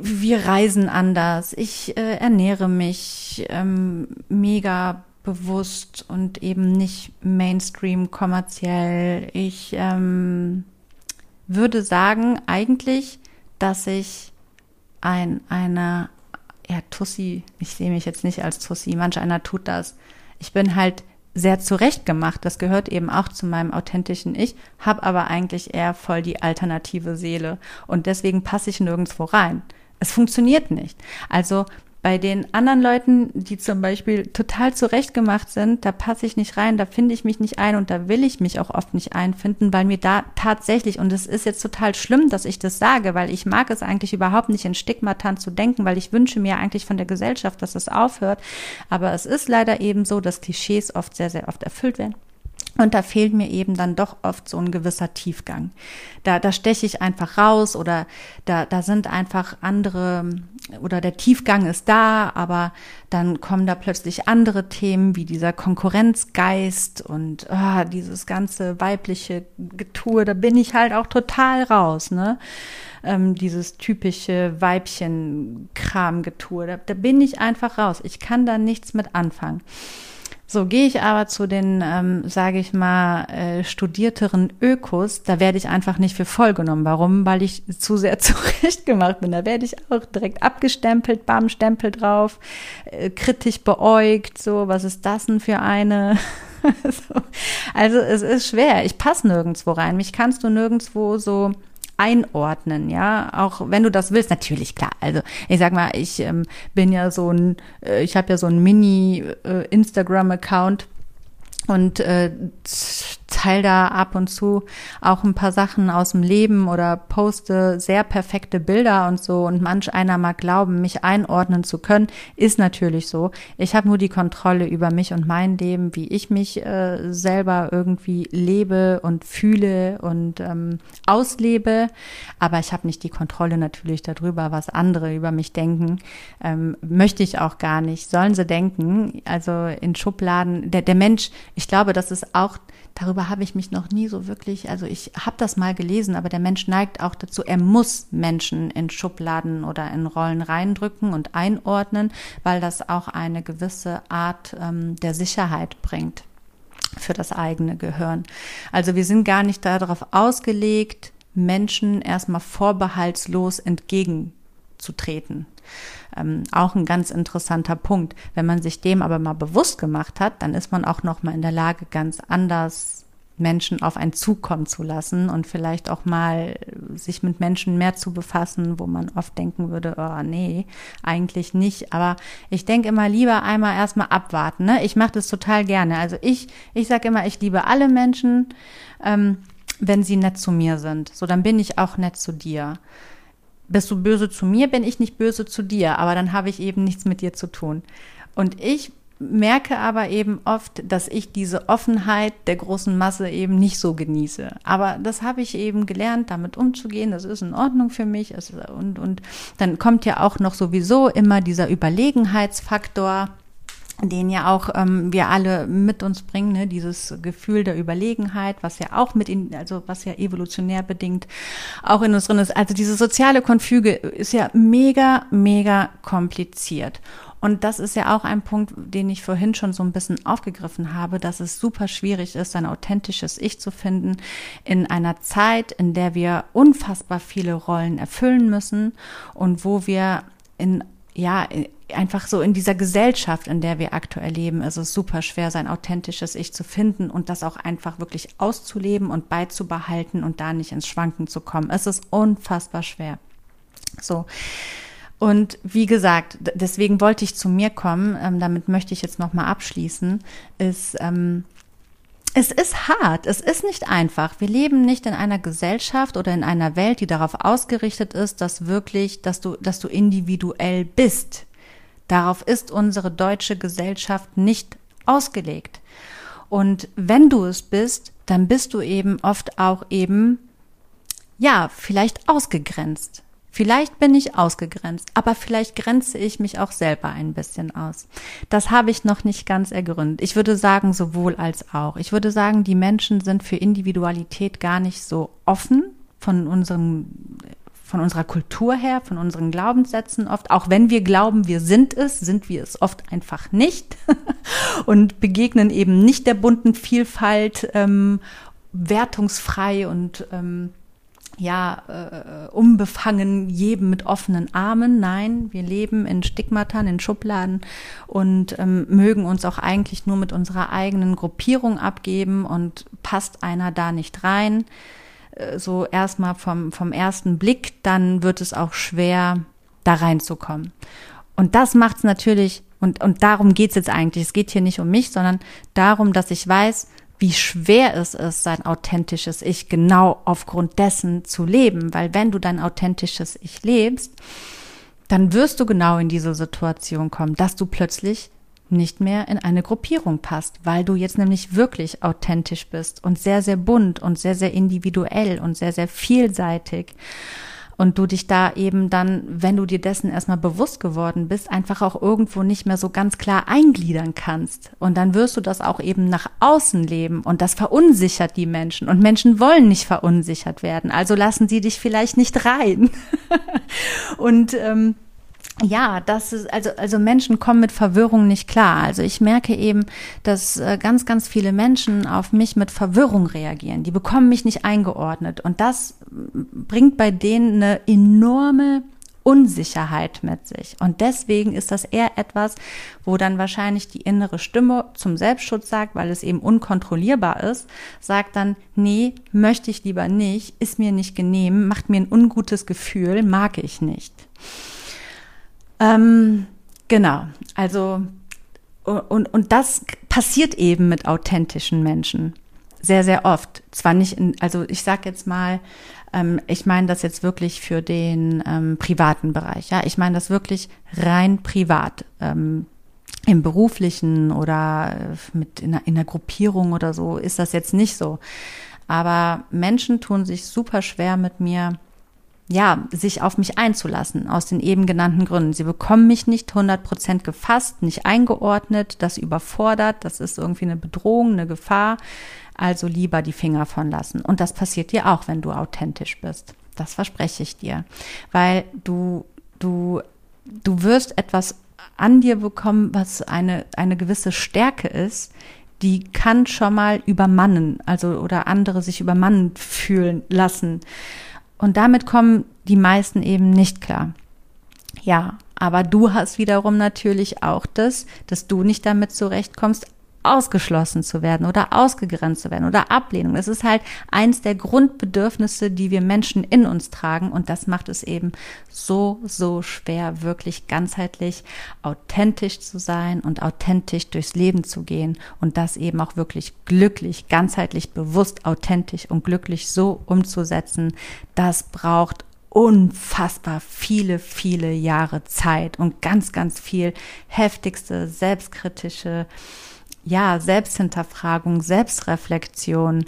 wir reisen anders. Ich äh, ernähre mich ähm, mega bewusst und eben nicht Mainstream kommerziell. Ich ähm, würde sagen eigentlich, dass ich ein, eine, ja, Tussi, ich sehe mich jetzt nicht als Tussi, manch einer tut das. Ich bin halt sehr zurechtgemacht. Das gehört eben auch zu meinem authentischen Ich, habe aber eigentlich eher voll die alternative Seele und deswegen passe ich nirgendwo rein. Es funktioniert nicht. Also bei den anderen Leuten, die zum Beispiel total zurechtgemacht sind, da passe ich nicht rein, da finde ich mich nicht ein und da will ich mich auch oft nicht einfinden, weil mir da tatsächlich, und es ist jetzt total schlimm, dass ich das sage, weil ich mag es eigentlich überhaupt nicht in Stigmatan zu denken, weil ich wünsche mir eigentlich von der Gesellschaft, dass es aufhört. Aber es ist leider eben so, dass Klischees oft sehr, sehr oft erfüllt werden. Und da fehlt mir eben dann doch oft so ein gewisser Tiefgang. Da, da steche ich einfach raus oder da, da sind einfach andere oder der Tiefgang ist da, aber dann kommen da plötzlich andere Themen wie dieser Konkurrenzgeist und oh, dieses ganze weibliche Getue, da bin ich halt auch total raus, ne? Ähm, dieses typische Weibchen-Kram-Getue, da, da bin ich einfach raus. Ich kann da nichts mit anfangen. So gehe ich aber zu den, ähm, sage ich mal, äh, studierteren Ökos, da werde ich einfach nicht für voll genommen. Warum? Weil ich zu sehr zurechtgemacht bin. Da werde ich auch direkt abgestempelt, bam, Stempel drauf, äh, kritisch beäugt, so, was ist das denn für eine? so. Also es ist schwer. Ich passe nirgendwo rein. Mich kannst du nirgendwo so einordnen, ja, auch wenn du das willst, natürlich klar. Also ich sag mal, ich ähm, bin ja so ein, äh, ich habe ja so ein Mini-Instagram-Account. Äh, und äh, teile da ab und zu auch ein paar Sachen aus dem Leben oder poste sehr perfekte Bilder und so und manch einer mag glauben, mich einordnen zu können, ist natürlich so. Ich habe nur die Kontrolle über mich und mein Leben, wie ich mich äh, selber irgendwie lebe und fühle und ähm, auslebe, aber ich habe nicht die Kontrolle natürlich darüber, was andere über mich denken. Ähm, möchte ich auch gar nicht. Sollen sie denken, also in Schubladen, der, der Mensch, ich glaube, das ist auch, darüber habe ich mich noch nie so wirklich, also ich habe das mal gelesen, aber der Mensch neigt auch dazu, er muss Menschen in Schubladen oder in Rollen reindrücken und einordnen, weil das auch eine gewisse Art ähm, der Sicherheit bringt für das eigene Gehirn. Also wir sind gar nicht darauf ausgelegt, Menschen erstmal vorbehaltslos entgegenzutreten. Ähm, auch ein ganz interessanter Punkt. Wenn man sich dem aber mal bewusst gemacht hat, dann ist man auch noch mal in der Lage, ganz anders Menschen auf einen zukommen zu lassen und vielleicht auch mal sich mit Menschen mehr zu befassen, wo man oft denken würde, oh nee, eigentlich nicht. Aber ich denke immer lieber einmal erstmal abwarten. Ne? Ich mache das total gerne. Also ich, ich sage immer, ich liebe alle Menschen, ähm, wenn sie nett zu mir sind. So, dann bin ich auch nett zu dir bist du böse zu mir, bin ich nicht böse zu dir, aber dann habe ich eben nichts mit dir zu tun. Und ich merke aber eben oft, dass ich diese Offenheit der großen Masse eben nicht so genieße. Aber das habe ich eben gelernt, damit umzugehen. Das ist in Ordnung für mich. Und, und dann kommt ja auch noch sowieso immer dieser Überlegenheitsfaktor den ja auch ähm, wir alle mit uns bringen, ne? dieses Gefühl der Überlegenheit, was ja auch mit in, also was ja evolutionär bedingt auch in uns drin ist. Also diese soziale Konfüge ist ja mega, mega kompliziert. Und das ist ja auch ein Punkt, den ich vorhin schon so ein bisschen aufgegriffen habe, dass es super schwierig ist, ein authentisches Ich zu finden in einer Zeit, in der wir unfassbar viele Rollen erfüllen müssen und wo wir in ja, einfach so in dieser Gesellschaft, in der wir aktuell leben, ist es super schwer, sein authentisches Ich zu finden und das auch einfach wirklich auszuleben und beizubehalten und da nicht ins Schwanken zu kommen. Es ist unfassbar schwer. So. Und wie gesagt, deswegen wollte ich zu mir kommen, ähm, damit möchte ich jetzt nochmal abschließen, ist, ähm, es ist hart, es ist nicht einfach. Wir leben nicht in einer Gesellschaft oder in einer Welt, die darauf ausgerichtet ist, dass wirklich, dass du, dass du individuell bist. Darauf ist unsere deutsche Gesellschaft nicht ausgelegt. Und wenn du es bist, dann bist du eben oft auch eben, ja, vielleicht ausgegrenzt. Vielleicht bin ich ausgegrenzt, aber vielleicht grenze ich mich auch selber ein bisschen aus. Das habe ich noch nicht ganz ergründet. Ich würde sagen, sowohl als auch. Ich würde sagen, die Menschen sind für Individualität gar nicht so offen von unserem von unserer Kultur her, von unseren Glaubenssätzen oft. Auch wenn wir glauben, wir sind es, sind wir es oft einfach nicht und begegnen eben nicht der bunten Vielfalt ähm, wertungsfrei und ähm, ja, äh, unbefangen jedem mit offenen Armen. Nein, wir leben in Stigmata, in Schubladen und ähm, mögen uns auch eigentlich nur mit unserer eigenen Gruppierung abgeben und passt einer da nicht rein. Äh, so erstmal vom, vom ersten Blick, dann wird es auch schwer, da reinzukommen. Und das macht es natürlich, und, und darum geht es jetzt eigentlich. Es geht hier nicht um mich, sondern darum, dass ich weiß, wie schwer es ist, sein authentisches Ich genau aufgrund dessen zu leben. Weil wenn du dein authentisches Ich lebst, dann wirst du genau in diese Situation kommen, dass du plötzlich nicht mehr in eine Gruppierung passt, weil du jetzt nämlich wirklich authentisch bist und sehr, sehr bunt und sehr, sehr individuell und sehr, sehr vielseitig und du dich da eben dann, wenn du dir dessen erstmal bewusst geworden bist, einfach auch irgendwo nicht mehr so ganz klar eingliedern kannst. Und dann wirst du das auch eben nach außen leben und das verunsichert die Menschen. Und Menschen wollen nicht verunsichert werden, also lassen sie dich vielleicht nicht rein. und ähm, ja, das ist, also, also Menschen kommen mit Verwirrung nicht klar. Also ich merke eben, dass äh, ganz, ganz viele Menschen auf mich mit Verwirrung reagieren. Die bekommen mich nicht eingeordnet. Und das bringt bei denen eine enorme Unsicherheit mit sich. Und deswegen ist das eher etwas, wo dann wahrscheinlich die innere Stimme zum Selbstschutz sagt, weil es eben unkontrollierbar ist, sagt dann, nee, möchte ich lieber nicht, ist mir nicht genehm, macht mir ein ungutes Gefühl, mag ich nicht. Ähm, genau, also und, und das passiert eben mit authentischen Menschen sehr, sehr oft. Zwar nicht in, also ich sag jetzt mal, ähm, ich meine das jetzt wirklich für den ähm, privaten Bereich. Ja, ich meine das wirklich rein privat. Ähm, Im beruflichen oder äh, mit in einer, in einer Gruppierung oder so ist das jetzt nicht so. Aber Menschen tun sich super schwer mit mir, ja, sich auf mich einzulassen, aus den eben genannten Gründen. Sie bekommen mich nicht 100% gefasst, nicht eingeordnet, das überfordert, das ist irgendwie eine Bedrohung, eine Gefahr. Also lieber die Finger von lassen. Und das passiert dir auch, wenn du authentisch bist. Das verspreche ich dir. Weil du, du, du wirst etwas an dir bekommen, was eine, eine gewisse Stärke ist, die kann schon mal übermannen, also oder andere sich übermannen fühlen lassen. Und damit kommen die meisten eben nicht klar. Ja, aber du hast wiederum natürlich auch das, dass du nicht damit zurechtkommst, ausgeschlossen zu werden oder ausgegrenzt zu werden oder Ablehnung. Das ist halt eins der Grundbedürfnisse, die wir Menschen in uns tragen und das macht es eben so, so schwer, wirklich ganzheitlich authentisch zu sein und authentisch durchs Leben zu gehen und das eben auch wirklich glücklich, ganzheitlich bewusst, authentisch und glücklich so umzusetzen. Das braucht unfassbar viele, viele Jahre Zeit und ganz, ganz viel heftigste, selbstkritische ja, Selbsthinterfragung, Selbstreflexion.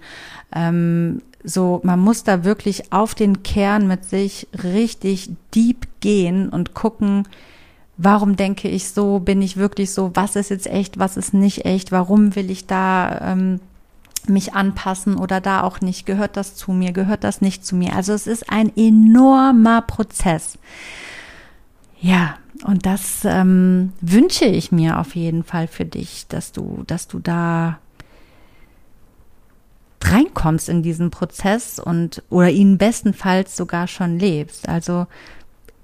Ähm, so, man muss da wirklich auf den Kern mit sich richtig deep gehen und gucken, warum denke ich so, bin ich wirklich so, was ist jetzt echt, was ist nicht echt, warum will ich da ähm, mich anpassen oder da auch nicht, gehört das zu mir, gehört das nicht zu mir. Also es ist ein enormer Prozess. Ja, und das ähm, wünsche ich mir auf jeden Fall für dich, dass du, dass du da reinkommst in diesen Prozess und oder ihn bestenfalls sogar schon lebst. Also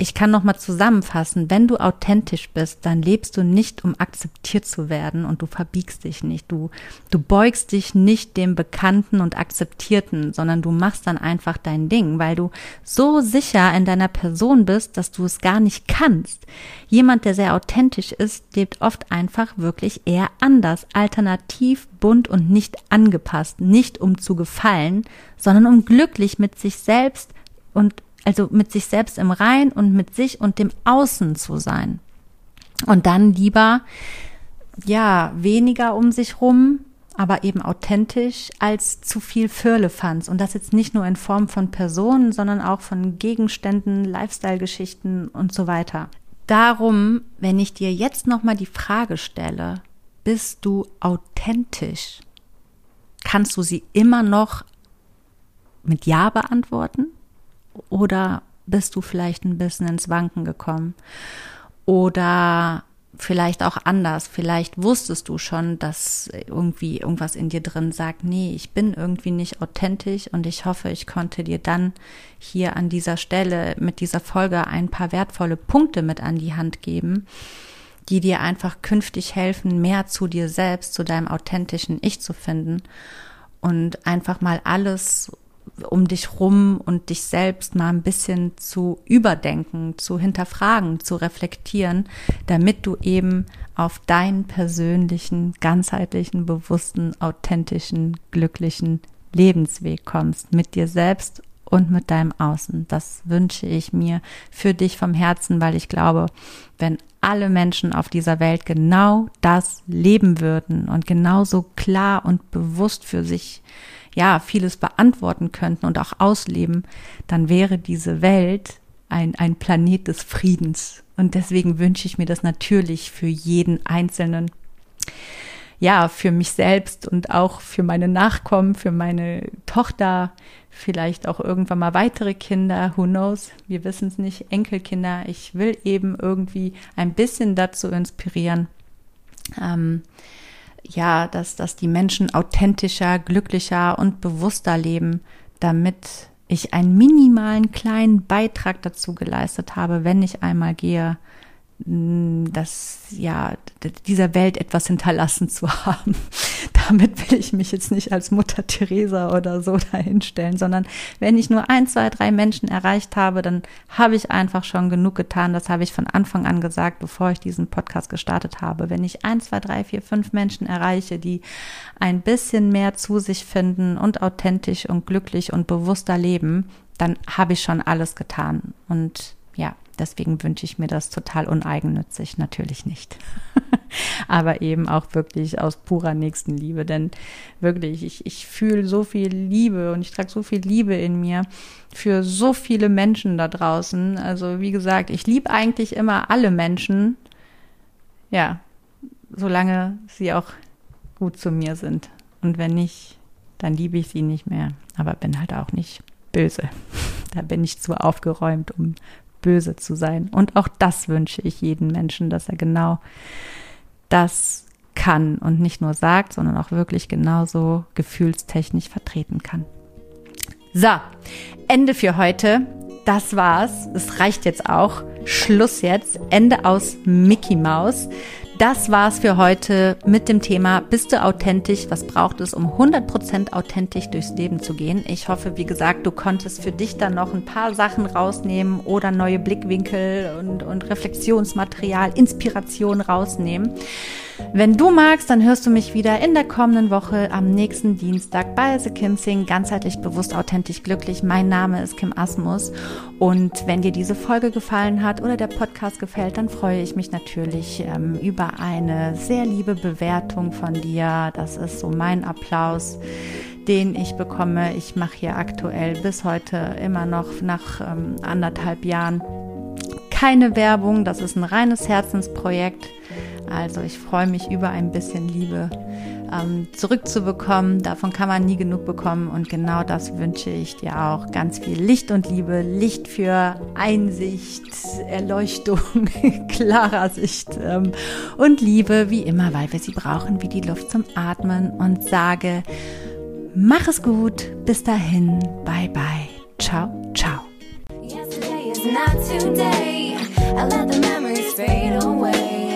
ich kann noch mal zusammenfassen, wenn du authentisch bist, dann lebst du nicht, um akzeptiert zu werden und du verbiegst dich nicht. Du, du beugst dich nicht dem Bekannten und Akzeptierten, sondern du machst dann einfach dein Ding, weil du so sicher in deiner Person bist, dass du es gar nicht kannst. Jemand, der sehr authentisch ist, lebt oft einfach wirklich eher anders, alternativ, bunt und nicht angepasst, nicht um zu gefallen, sondern um glücklich mit sich selbst und also mit sich selbst im Rein und mit sich und dem Außen zu sein. Und dann lieber, ja, weniger um sich rum, aber eben authentisch als zu viel Firlefanz. Und das jetzt nicht nur in Form von Personen, sondern auch von Gegenständen, Lifestyle-Geschichten und so weiter. Darum, wenn ich dir jetzt nochmal die Frage stelle, bist du authentisch? Kannst du sie immer noch mit Ja beantworten? Oder bist du vielleicht ein bisschen ins Wanken gekommen? Oder vielleicht auch anders. Vielleicht wusstest du schon, dass irgendwie irgendwas in dir drin sagt, nee, ich bin irgendwie nicht authentisch und ich hoffe, ich konnte dir dann hier an dieser Stelle mit dieser Folge ein paar wertvolle Punkte mit an die Hand geben, die dir einfach künftig helfen, mehr zu dir selbst, zu deinem authentischen Ich zu finden und einfach mal alles um dich rum und dich selbst mal ein bisschen zu überdenken, zu hinterfragen, zu reflektieren, damit du eben auf deinen persönlichen, ganzheitlichen, bewussten, authentischen, glücklichen Lebensweg kommst, mit dir selbst und mit deinem Außen. Das wünsche ich mir für dich vom Herzen, weil ich glaube, wenn alle Menschen auf dieser Welt genau das leben würden und genauso klar und bewusst für sich ja, vieles beantworten könnten und auch ausleben, dann wäre diese Welt ein, ein Planet des Friedens. Und deswegen wünsche ich mir das natürlich für jeden Einzelnen. Ja, für mich selbst und auch für meine Nachkommen, für meine Tochter, vielleicht auch irgendwann mal weitere Kinder, who knows, wir wissen es nicht, Enkelkinder. Ich will eben irgendwie ein bisschen dazu inspirieren, ähm, ja, dass, dass die Menschen authentischer, glücklicher und bewusster leben, damit ich einen minimalen kleinen Beitrag dazu geleistet habe, wenn ich einmal gehe, das ja dieser Welt etwas hinterlassen zu haben. Damit will ich mich jetzt nicht als Mutter Teresa oder so dahinstellen, sondern wenn ich nur ein, zwei, drei Menschen erreicht habe, dann habe ich einfach schon genug getan. Das habe ich von Anfang an gesagt, bevor ich diesen Podcast gestartet habe. Wenn ich ein, zwei, drei, vier, fünf Menschen erreiche, die ein bisschen mehr zu sich finden und authentisch und glücklich und bewusster leben, dann habe ich schon alles getan. Und Deswegen wünsche ich mir das total uneigennützig, natürlich nicht. Aber eben auch wirklich aus purer Nächstenliebe. Denn wirklich, ich, ich fühle so viel Liebe und ich trage so viel Liebe in mir für so viele Menschen da draußen. Also wie gesagt, ich liebe eigentlich immer alle Menschen. Ja, solange sie auch gut zu mir sind. Und wenn nicht, dann liebe ich sie nicht mehr. Aber bin halt auch nicht böse. Da bin ich zu aufgeräumt, um böse zu sein. Und auch das wünsche ich jedem Menschen, dass er genau das kann und nicht nur sagt, sondern auch wirklich genauso gefühlstechnisch vertreten kann. So, Ende für heute. Das war's. Es reicht jetzt auch. Schluss jetzt. Ende aus Mickey Mouse. Das war's für heute mit dem Thema Bist du authentisch? Was braucht es, um 100% authentisch durchs Leben zu gehen? Ich hoffe, wie gesagt, du konntest für dich dann noch ein paar Sachen rausnehmen oder neue Blickwinkel und, und Reflexionsmaterial, Inspiration rausnehmen. Wenn du magst, dann hörst du mich wieder in der kommenden Woche am nächsten Dienstag bei The Kim Sing, ganzheitlich bewusst, authentisch, glücklich. Mein Name ist Kim Asmus und wenn dir diese Folge gefallen hat oder der Podcast gefällt, dann freue ich mich natürlich ähm, über eine sehr liebe Bewertung von dir. Das ist so mein Applaus den ich bekomme. Ich mache hier aktuell bis heute immer noch nach ähm, anderthalb Jahren keine Werbung. Das ist ein reines Herzensprojekt. Also ich freue mich über ein bisschen Liebe ähm, zurückzubekommen. Davon kann man nie genug bekommen und genau das wünsche ich dir auch. Ganz viel Licht und Liebe, Licht für Einsicht, Erleuchtung, klarer Sicht ähm, und Liebe, wie immer, weil wir sie brauchen, wie die Luft zum Atmen und sage, mach es gut, bis dahin, bye bye, ciao, ciao. Not today. I let the memories fade away.